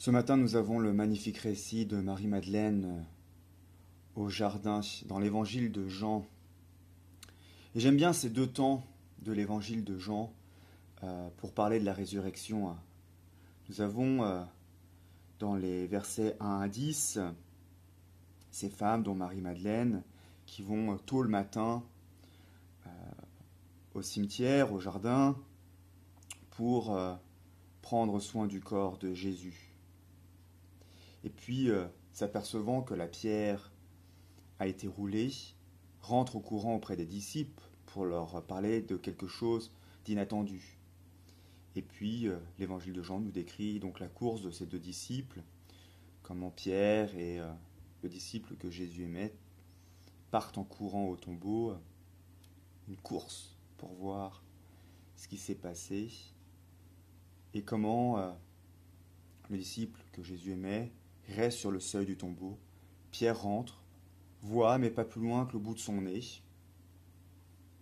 Ce matin, nous avons le magnifique récit de Marie-Madeleine euh, au jardin dans l'évangile de Jean. Et j'aime bien ces deux temps de l'évangile de Jean euh, pour parler de la résurrection. Nous avons euh, dans les versets 1 à 10 ces femmes, dont Marie-Madeleine, qui vont tôt le matin au cimetière, au jardin, pour prendre soin du corps de Jésus. Et puis, euh, s'apercevant que la pierre a été roulée, rentre au courant auprès des disciples pour leur parler de quelque chose d'inattendu. Et puis, euh, l'évangile de Jean nous décrit donc la course de ces deux disciples, comment Pierre et euh, le disciple que Jésus aimait partent en courant au tombeau, une course pour voir ce qui s'est passé et comment le disciple que Jésus aimait reste sur le seuil du tombeau. Pierre rentre, voit, mais pas plus loin que le bout de son nez,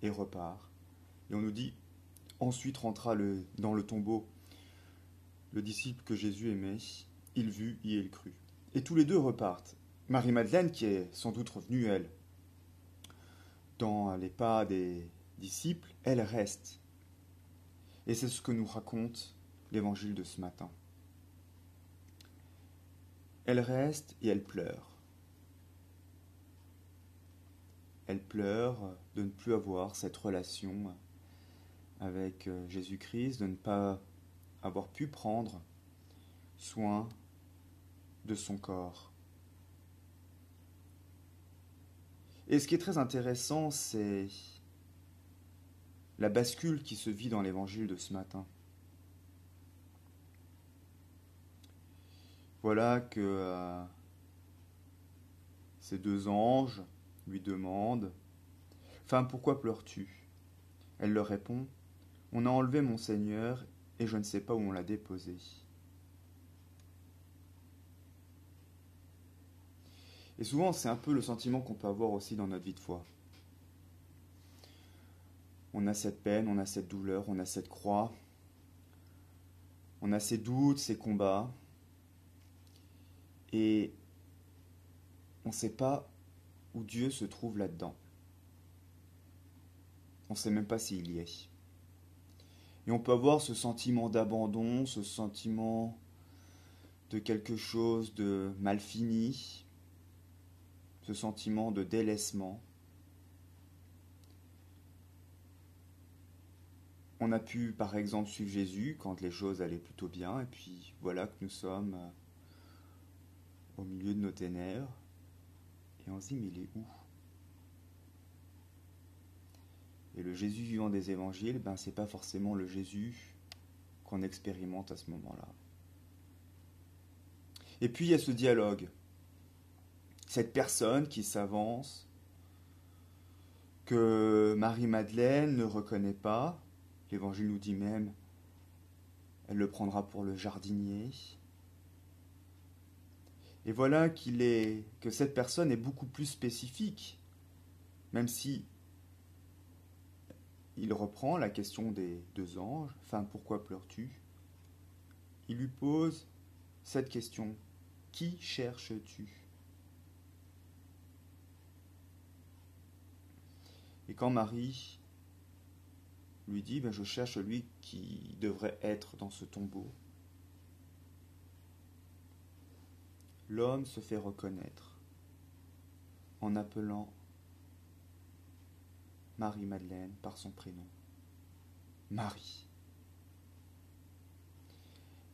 et repart. Et on nous dit, ensuite rentra dans le tombeau le disciple que Jésus aimait, il vut et il crut. Et tous les deux repartent. Marie-Madeleine, qui est sans doute revenue, elle, dans les pas des disciples, elle reste. Et c'est ce que nous raconte l'évangile de ce matin. Elle reste et elle pleure. Elle pleure de ne plus avoir cette relation avec euh, Jésus-Christ, de ne pas avoir pu prendre soin de son corps. Et ce qui est très intéressant, c'est la bascule qui se vit dans l'évangile de ce matin. Voilà que euh, ces deux anges lui demandent Femme, pourquoi pleures-tu? Elle leur répond On a enlevé mon Seigneur et je ne sais pas où on l'a déposé. Et souvent, c'est un peu le sentiment qu'on peut avoir aussi dans notre vie de foi. On a cette peine, on a cette douleur, on a cette croix, on a ces doutes, ces combats, et on ne sait pas où Dieu se trouve là-dedans. On ne sait même pas s'il y est. Et on peut avoir ce sentiment d'abandon, ce sentiment de quelque chose de mal fini, ce sentiment de délaissement. On a pu par exemple suivre Jésus quand les choses allaient plutôt bien, et puis voilà que nous sommes au milieu de nos ténèbres, et on se dit, mais il est où? Et le Jésus vivant des évangiles, ben, c'est pas forcément le Jésus qu'on expérimente à ce moment-là. Et puis il y a ce dialogue, cette personne qui s'avance, que Marie-Madeleine ne reconnaît pas, l'évangile nous dit même, elle le prendra pour le jardinier, et voilà qu'il est que cette personne est beaucoup plus spécifique, même si il reprend la question des deux anges, enfin pourquoi pleures-tu? Il lui pose cette question. Qui cherches-tu? Et quand Marie lui dit ben, Je cherche celui qui devrait être dans ce tombeau, l'homme se fait reconnaître en appelant Marie-Madeleine par son prénom. Marie.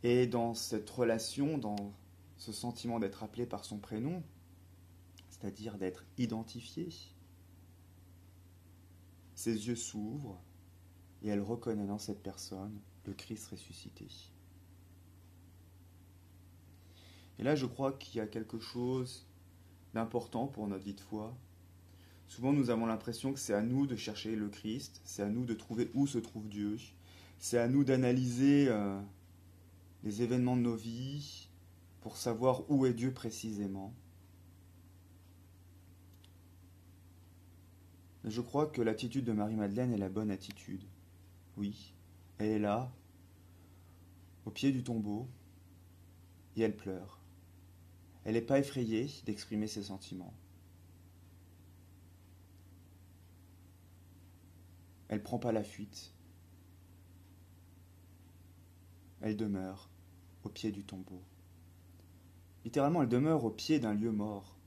Et dans cette relation, dans ce sentiment d'être appelé par son prénom, c'est-à-dire d'être identifié, ses yeux s'ouvrent et elle reconnaît dans cette personne le Christ ressuscité. Et là, je crois qu'il y a quelque chose d'important pour notre vie de foi. Souvent, nous avons l'impression que c'est à nous de chercher le Christ, c'est à nous de trouver où se trouve Dieu, c'est à nous d'analyser euh, les événements de nos vies pour savoir où est Dieu précisément. Mais je crois que l'attitude de Marie-Madeleine est la bonne attitude. Oui, elle est là, au pied du tombeau, et elle pleure. Elle n'est pas effrayée d'exprimer ses sentiments. Elle prend pas la fuite. Elle demeure au pied du tombeau. Littéralement, elle demeure au pied d'un lieu mort.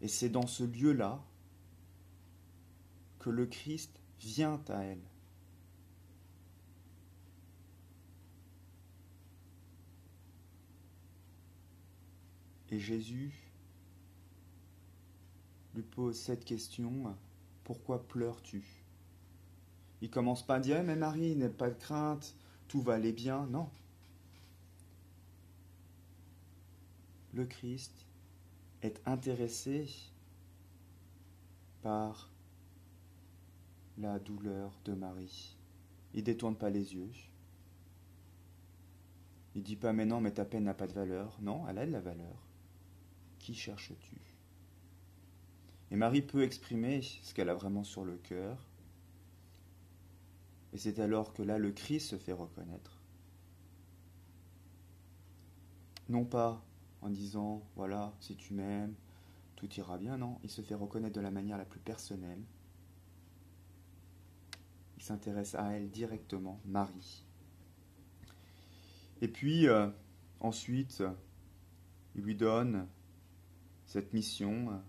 Et c'est dans ce lieu-là que le Christ vient à elle. Et Jésus lui pose cette question, pourquoi pleures-tu? Il commence pas à dire, mais Marie, n'aie pas de crainte, tout va aller bien. Non. Le Christ est intéressé par la douleur de Marie. Il détourne pas les yeux. Il dit pas mais non, mais ta peine n'a pas de valeur. Non, elle a de la valeur. Qui cherches-tu? Et Marie peut exprimer ce qu'elle a vraiment sur le cœur. Et c'est alors que là, le Christ se fait reconnaître. Non pas en disant, voilà, si tu m'aimes, tout ira bien, non, il se fait reconnaître de la manière la plus personnelle. Il s'intéresse à elle directement, Marie. Et puis, euh, ensuite, il lui donne cette mission.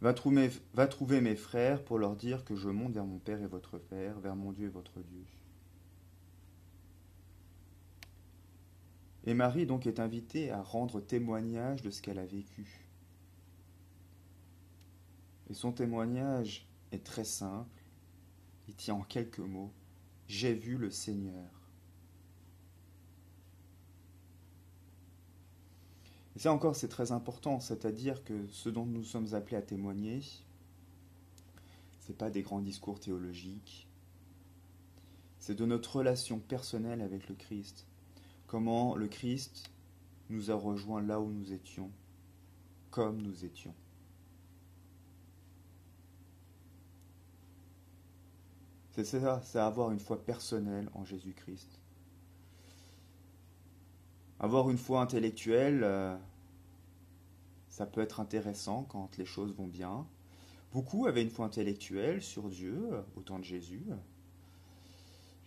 Va trouver, mes frères pour leur dire que je monte vers mon Père et votre Père, vers mon Dieu et votre Dieu. Et Marie donc est invitée à rendre témoignage de ce qu'elle a vécu. Et son témoignage est très simple. Il tient en quelques mots. J'ai vu le Seigneur. Et ça encore, c'est très important, c'est-à-dire que ce dont nous sommes appelés à témoigner, ce n'est pas des grands discours théologiques, c'est de notre relation personnelle avec le Christ. Comment le Christ nous a rejoints là où nous étions, comme nous étions. C'est ça, c'est avoir une foi personnelle en Jésus-Christ. Avoir une foi intellectuelle, euh, ça peut être intéressant quand les choses vont bien. Beaucoup avaient une foi intellectuelle sur Dieu euh, au temps de Jésus,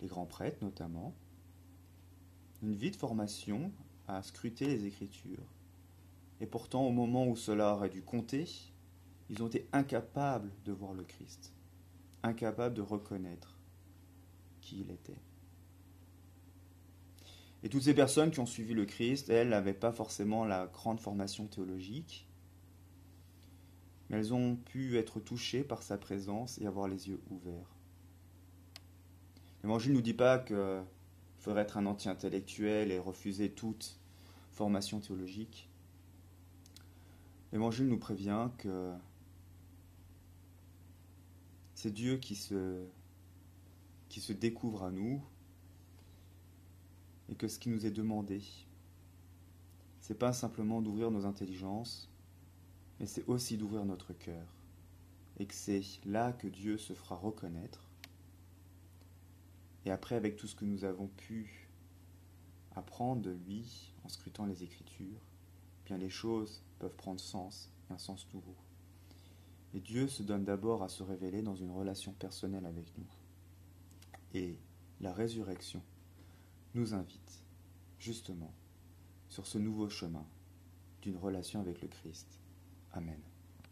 les grands prêtres notamment. Une vie de formation à scruter les Écritures. Et pourtant, au moment où cela aurait dû compter, ils ont été incapables de voir le Christ, incapables de reconnaître qui il était. Et toutes ces personnes qui ont suivi le Christ, elles n'avaient pas forcément la grande formation théologique, mais elles ont pu être touchées par sa présence et avoir les yeux ouverts. L'Évangile ne nous dit pas qu'il faudrait être un anti-intellectuel et refuser toute formation théologique. L'Évangile nous prévient que c'est Dieu qui se, qui se découvre à nous et que ce qui nous est demandé, c'est pas simplement d'ouvrir nos intelligences, mais c'est aussi d'ouvrir notre cœur, et que c'est là que Dieu se fera reconnaître. Et après, avec tout ce que nous avons pu apprendre de lui en scrutant les Écritures, bien les choses peuvent prendre sens, un sens nouveau. Et Dieu se donne d'abord à se révéler dans une relation personnelle avec nous. Et la résurrection nous invite justement sur ce nouveau chemin d'une relation avec le Christ. Amen.